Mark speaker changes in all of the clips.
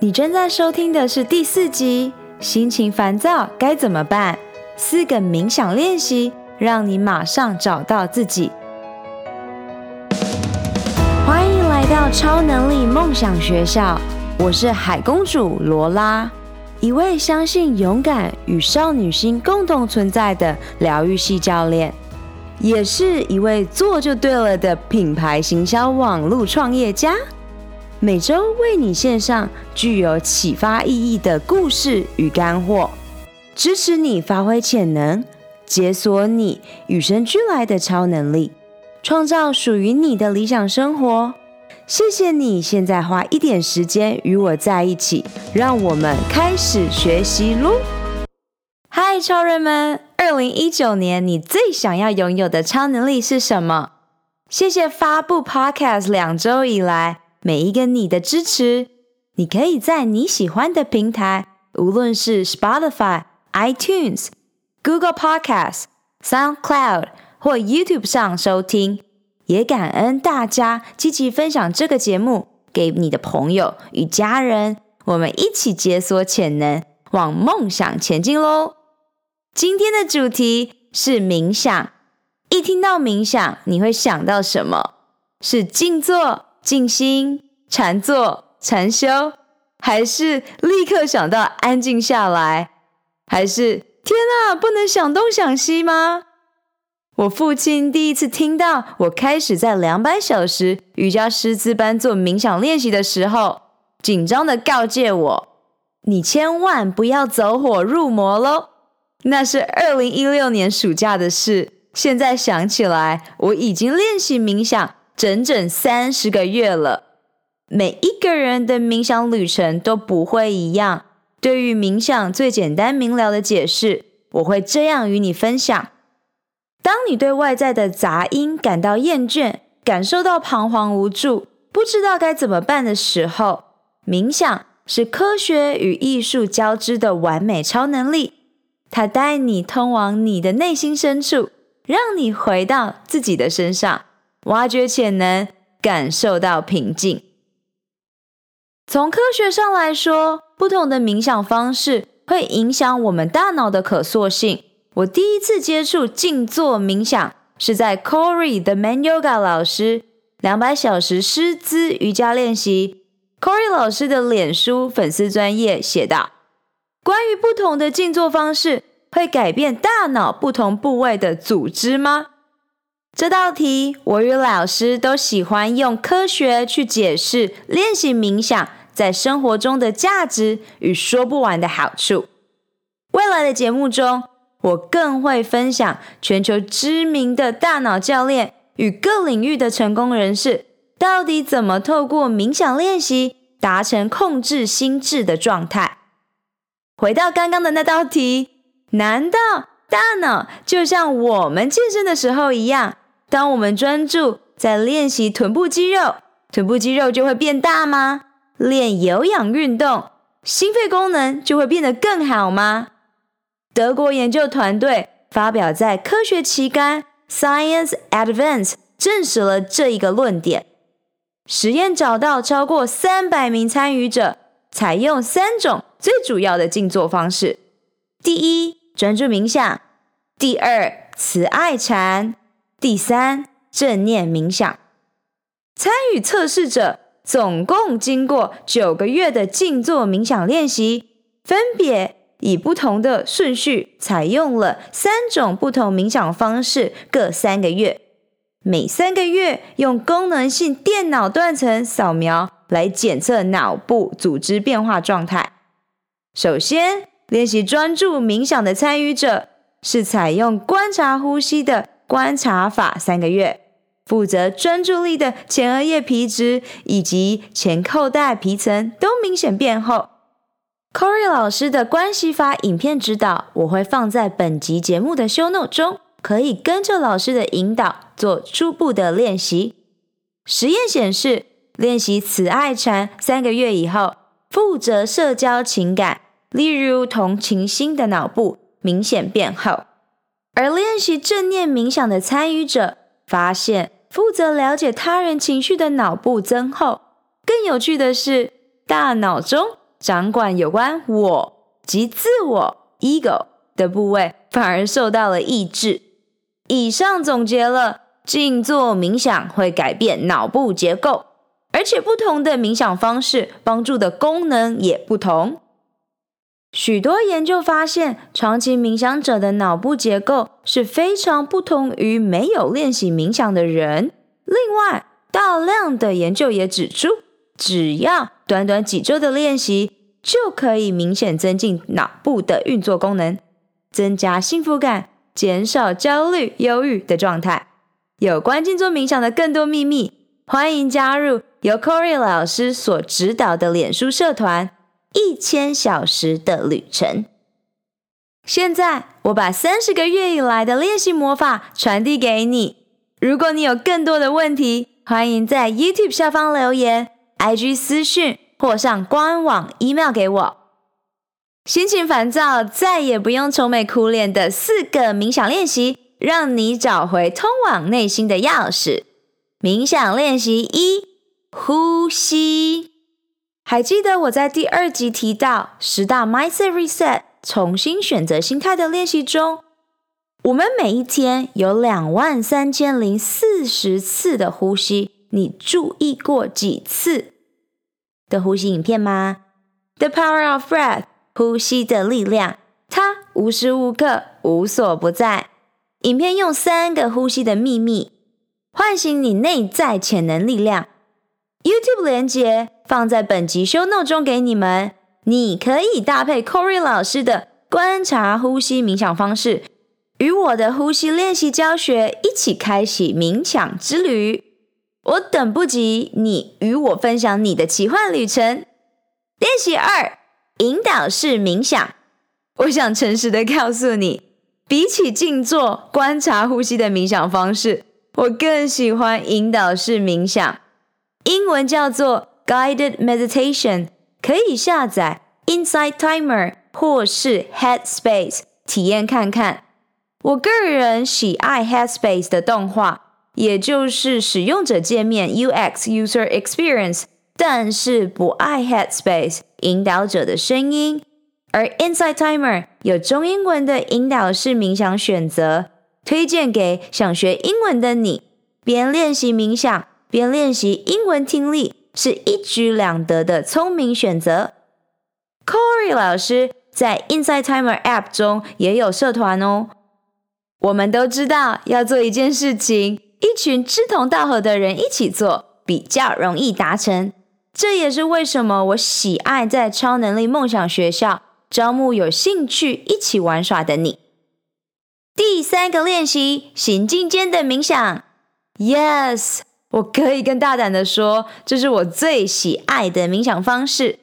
Speaker 1: 你正在收听的是第四集，心情烦躁该怎么办？四个冥想练习，让你马上找到自己。欢迎来到超能力梦想学校，我是海公主罗拉，一位相信勇敢与少女心共同存在的疗愈系教练，也是一位做就对了的品牌行销网络创业家。每周为你献上具有启发意义的故事与干货，支持你发挥潜能，解锁你与生俱来的超能力，创造属于你的理想生活。谢谢你现在花一点时间与我在一起，让我们开始学习喽！嗨，超人们！二零一九年你最想要拥有的超能力是什么？谢谢发布 Podcast 两周以来。每一个你的支持，你可以在你喜欢的平台，无论是 Spotify、iTunes、Google Podcasts、SoundCloud 或 YouTube 上收听。也感恩大家积极分享这个节目给你的朋友与家人，我们一起解锁潜能，往梦想前进喽！今天的主题是冥想。一听到冥想，你会想到什么？是静坐。静心、禅坐、禅修，还是立刻想到安静下来？还是天啊，不能想东想西吗？我父亲第一次听到我开始在两百小时瑜伽师资班做冥想练习的时候，紧张地告诫我：“你千万不要走火入魔喽！”那是二零一六年暑假的事。现在想起来，我已经练习冥想。整整三十个月了，每一个人的冥想旅程都不会一样。对于冥想最简单明了的解释，我会这样与你分享：当你对外在的杂音感到厌倦，感受到彷徨无助，不知道该怎么办的时候，冥想是科学与艺术交织的完美超能力。它带你通往你的内心深处，让你回到自己的身上。挖掘潜能，感受到平静。从科学上来说，不同的冥想方式会影响我们大脑的可塑性。我第一次接触静坐冥想是在 Corey the Man Yoga 老师两百小时师资瑜伽练习。Corey 老师的脸书粉丝专页写道：关于不同的静坐方式会改变大脑不同部位的组织吗？这道题，我与老师都喜欢用科学去解释练习冥想在生活中的价值与说不完的好处。未来的节目中，我更会分享全球知名的大脑教练与各领域的成功人士，到底怎么透过冥想练习达成控制心智的状态。回到刚刚的那道题，难道大脑就像我们健身的时候一样？当我们专注在练习臀部肌肉，臀部肌肉就会变大吗？练有氧运动，心肺功能就会变得更好吗？德国研究团队发表在科学期刊《Science Advance》，证实了这一个论点。实验找到超过三百名参与者，采用三种最主要的静坐方式：第一，专注冥想；第二，慈爱禅。第三，正念冥想。参与测试者总共经过九个月的静坐冥想练习，分别以不同的顺序采用了三种不同冥想方式，各三个月。每三个月用功能性电脑断层扫描来检测脑部组织变化状态。首先，练习专注冥想的参与者是采用观察呼吸的。观察法三个月，负责专注力的前额叶皮质以及前扣带皮层都明显变厚。Corey 老师的关系法影片指导，我会放在本集节目的 show note 中，可以跟着老师的引导做初步的练习。实验显示，练习慈爱禅三个月以后，负责社交情感，例如同情心的脑部明显变厚。而练习正念冥想的参与者发现，负责了解他人情绪的脑部增厚。更有趣的是，大脑中掌管有关我及自我 （ego） 的部位反而受到了抑制。以上总结了静坐冥想会改变脑部结构，而且不同的冥想方式帮助的功能也不同。许多研究发现，长期冥想者的脑部结构是非常不同于没有练习冥想的人。另外，大量的研究也指出，只要短短几周的练习，就可以明显增进脑部的运作功能，增加幸福感。减少焦虑、忧郁的状态。有关静坐冥想的更多秘密，欢迎加入由 Corey 老师所指导的脸书社团“一千小时的旅程”。现在，我把三十个月以来的练习魔法传递给你。如果你有更多的问题，欢迎在 YouTube 下方留言、IG 私讯或上官网 email 给我。心情烦躁，再也不用愁眉苦脸的四个冥想练习，让你找回通往内心的钥匙。冥想练习一：呼吸。还记得我在第二集提到十大 Mindset Reset 重新选择心态的练习中，我们每一天有两万三千零四十次的呼吸，你注意过几次的呼吸影片吗？The Power of Breath。呼吸的力量，它无时无刻无所不在。影片用三个呼吸的秘密唤醒你内在潜能力量。YouTube 连接放在本集 Show Note 中给你们，你可以搭配 Corey 老师的观察呼吸冥想方式，与我的呼吸练习教学一起开启冥想之旅。我等不及你与我分享你的奇幻旅程。练习二。引导式冥想，我想诚实的告诉你，比起静坐观察呼吸的冥想方式，我更喜欢引导式冥想，英文叫做 Guided Meditation，可以下载 Insight Timer 或是 Headspace 体验看看。我个人喜爱 Headspace 的动画，也就是使用者界面 UX User Experience。但是不爱 Headspace 引导者的声音，而 Insight Timer 有中英文的引导式冥想选择，推荐给想学英文的你，边练习冥想边练习英文听力，是一举两得的聪明选择。Corey 老师在 Insight Timer App 中也有社团哦。我们都知道，要做一件事情，一群志同道合的人一起做，比较容易达成。这也是为什么我喜爱在超能力梦想学校招募有兴趣一起玩耍的你。第三个练习，行进间的冥想。Yes，我可以更大胆的说，这是我最喜爱的冥想方式。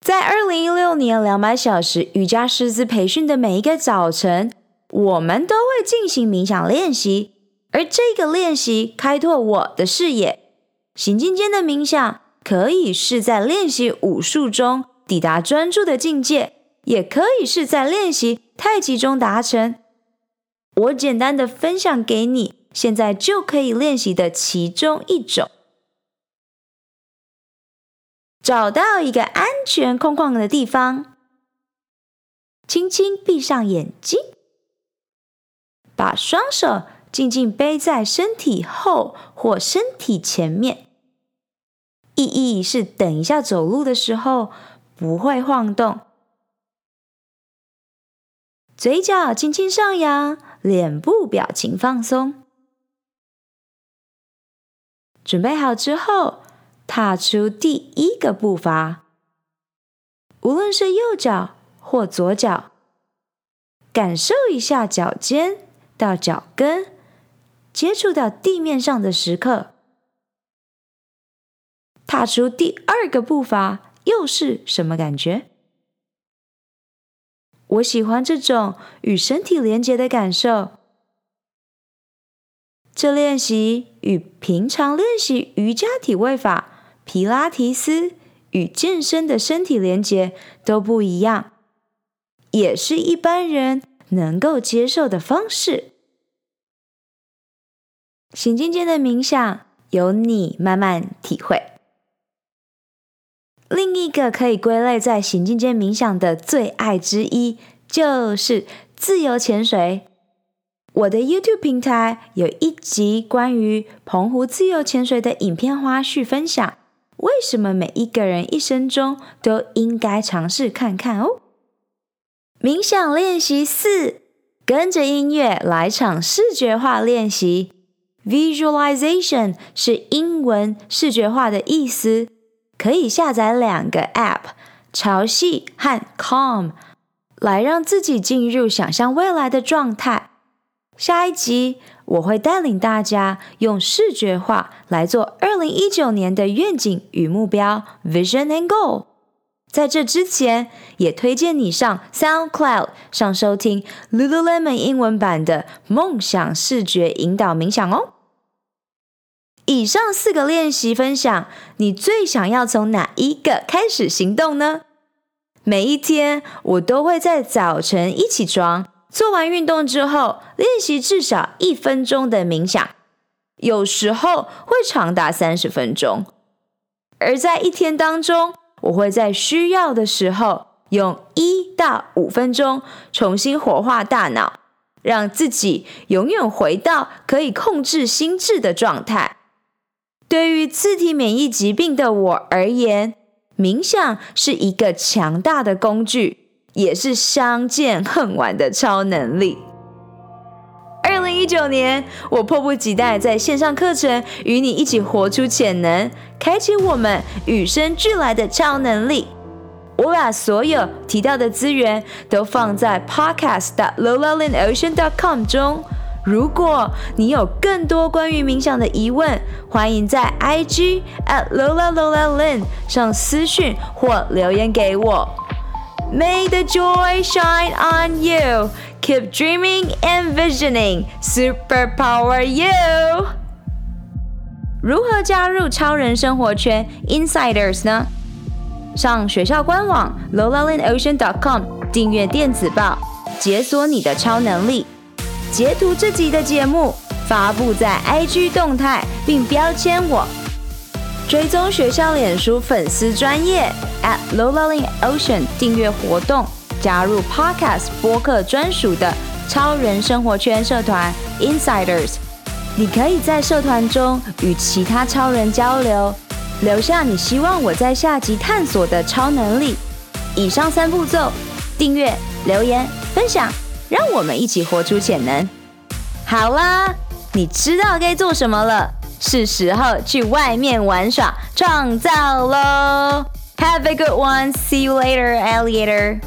Speaker 1: 在二零一六年两百小时瑜伽师资培训的每一个早晨，我们都会进行冥想练习，而这个练习开拓我的视野。行进间的冥想。可以是在练习武术中抵达专注的境界，也可以是在练习太极中达成。我简单的分享给你，现在就可以练习的其中一种。找到一个安全空旷的地方，轻轻闭上眼睛，把双手静静背在身体后或身体前面。意义是等一下走路的时候不会晃动，嘴角轻轻上扬，脸部表情放松。准备好之后，踏出第一个步伐，无论是右脚或左脚，感受一下脚尖到脚跟接触到地面上的时刻。踏出第二个步伐，又是什么感觉？我喜欢这种与身体连接的感受。这练习与平常练习瑜伽体位法、皮拉提斯与健身的身体连接都不一样，也是一般人能够接受的方式。行进间的冥想，由你慢慢体会。另一个可以归类在行进间冥想的最爱之一，就是自由潜水。我的 YouTube 平台有一集关于澎湖自由潜水的影片花絮分享，为什么每一个人一生中都应该尝试看看哦。冥想练习四，跟着音乐来场视觉化练习。Visualization 是英文视觉化的意思。可以下载两个 App，潮汐和 Calm，来让自己进入想象未来的状态。下一集我会带领大家用视觉化来做二零一九年的愿景与目标 Vision and Goal。在这之前，也推荐你上 SoundCloud 上收听 Lululemon 英文版的梦想视觉引导冥想哦。以上四个练习分享，你最想要从哪一个开始行动呢？每一天，我都会在早晨一起床，做完运动之后，练习至少一分钟的冥想，有时候会长达三十分钟。而在一天当中，我会在需要的时候，用一到五分钟重新活化大脑，让自己永远回到可以控制心智的状态。对于自体免疫疾病的我而言，冥想是一个强大的工具，也是相见恨晚的超能力。二零一九年，我迫不及待在线上课程与你一起活出潜能，开启我们与生俱来的超能力。我把所有提到的资源都放在 podcast lola lin ocean dot com 中。如果你有更多关于冥想的疑问，欢迎在 IG at Lola Lola Lin 上私讯或留言给我。May the joy shine on you. Keep dreaming and visioning. Superpower you. 如何加入超人生活圈 Insiders 呢？上学校官网 lolalinocean.com 订阅电子报，解锁你的超能力。截图这集的节目，发布在 IG 动态，并标签我，追踪学校脸书粉丝专页 at lolaling ocean 订阅活动，加入 Podcast 播客专属的超人生活圈社团 Insiders。你可以在社团中与其他超人交流，留下你希望我在下集探索的超能力。以上三步骤：订阅、留言、分享。让我们一起活出潜能。好啦，你知道该做什么了，是时候去外面玩耍、创造喽。Have a good one. See you later, alligator.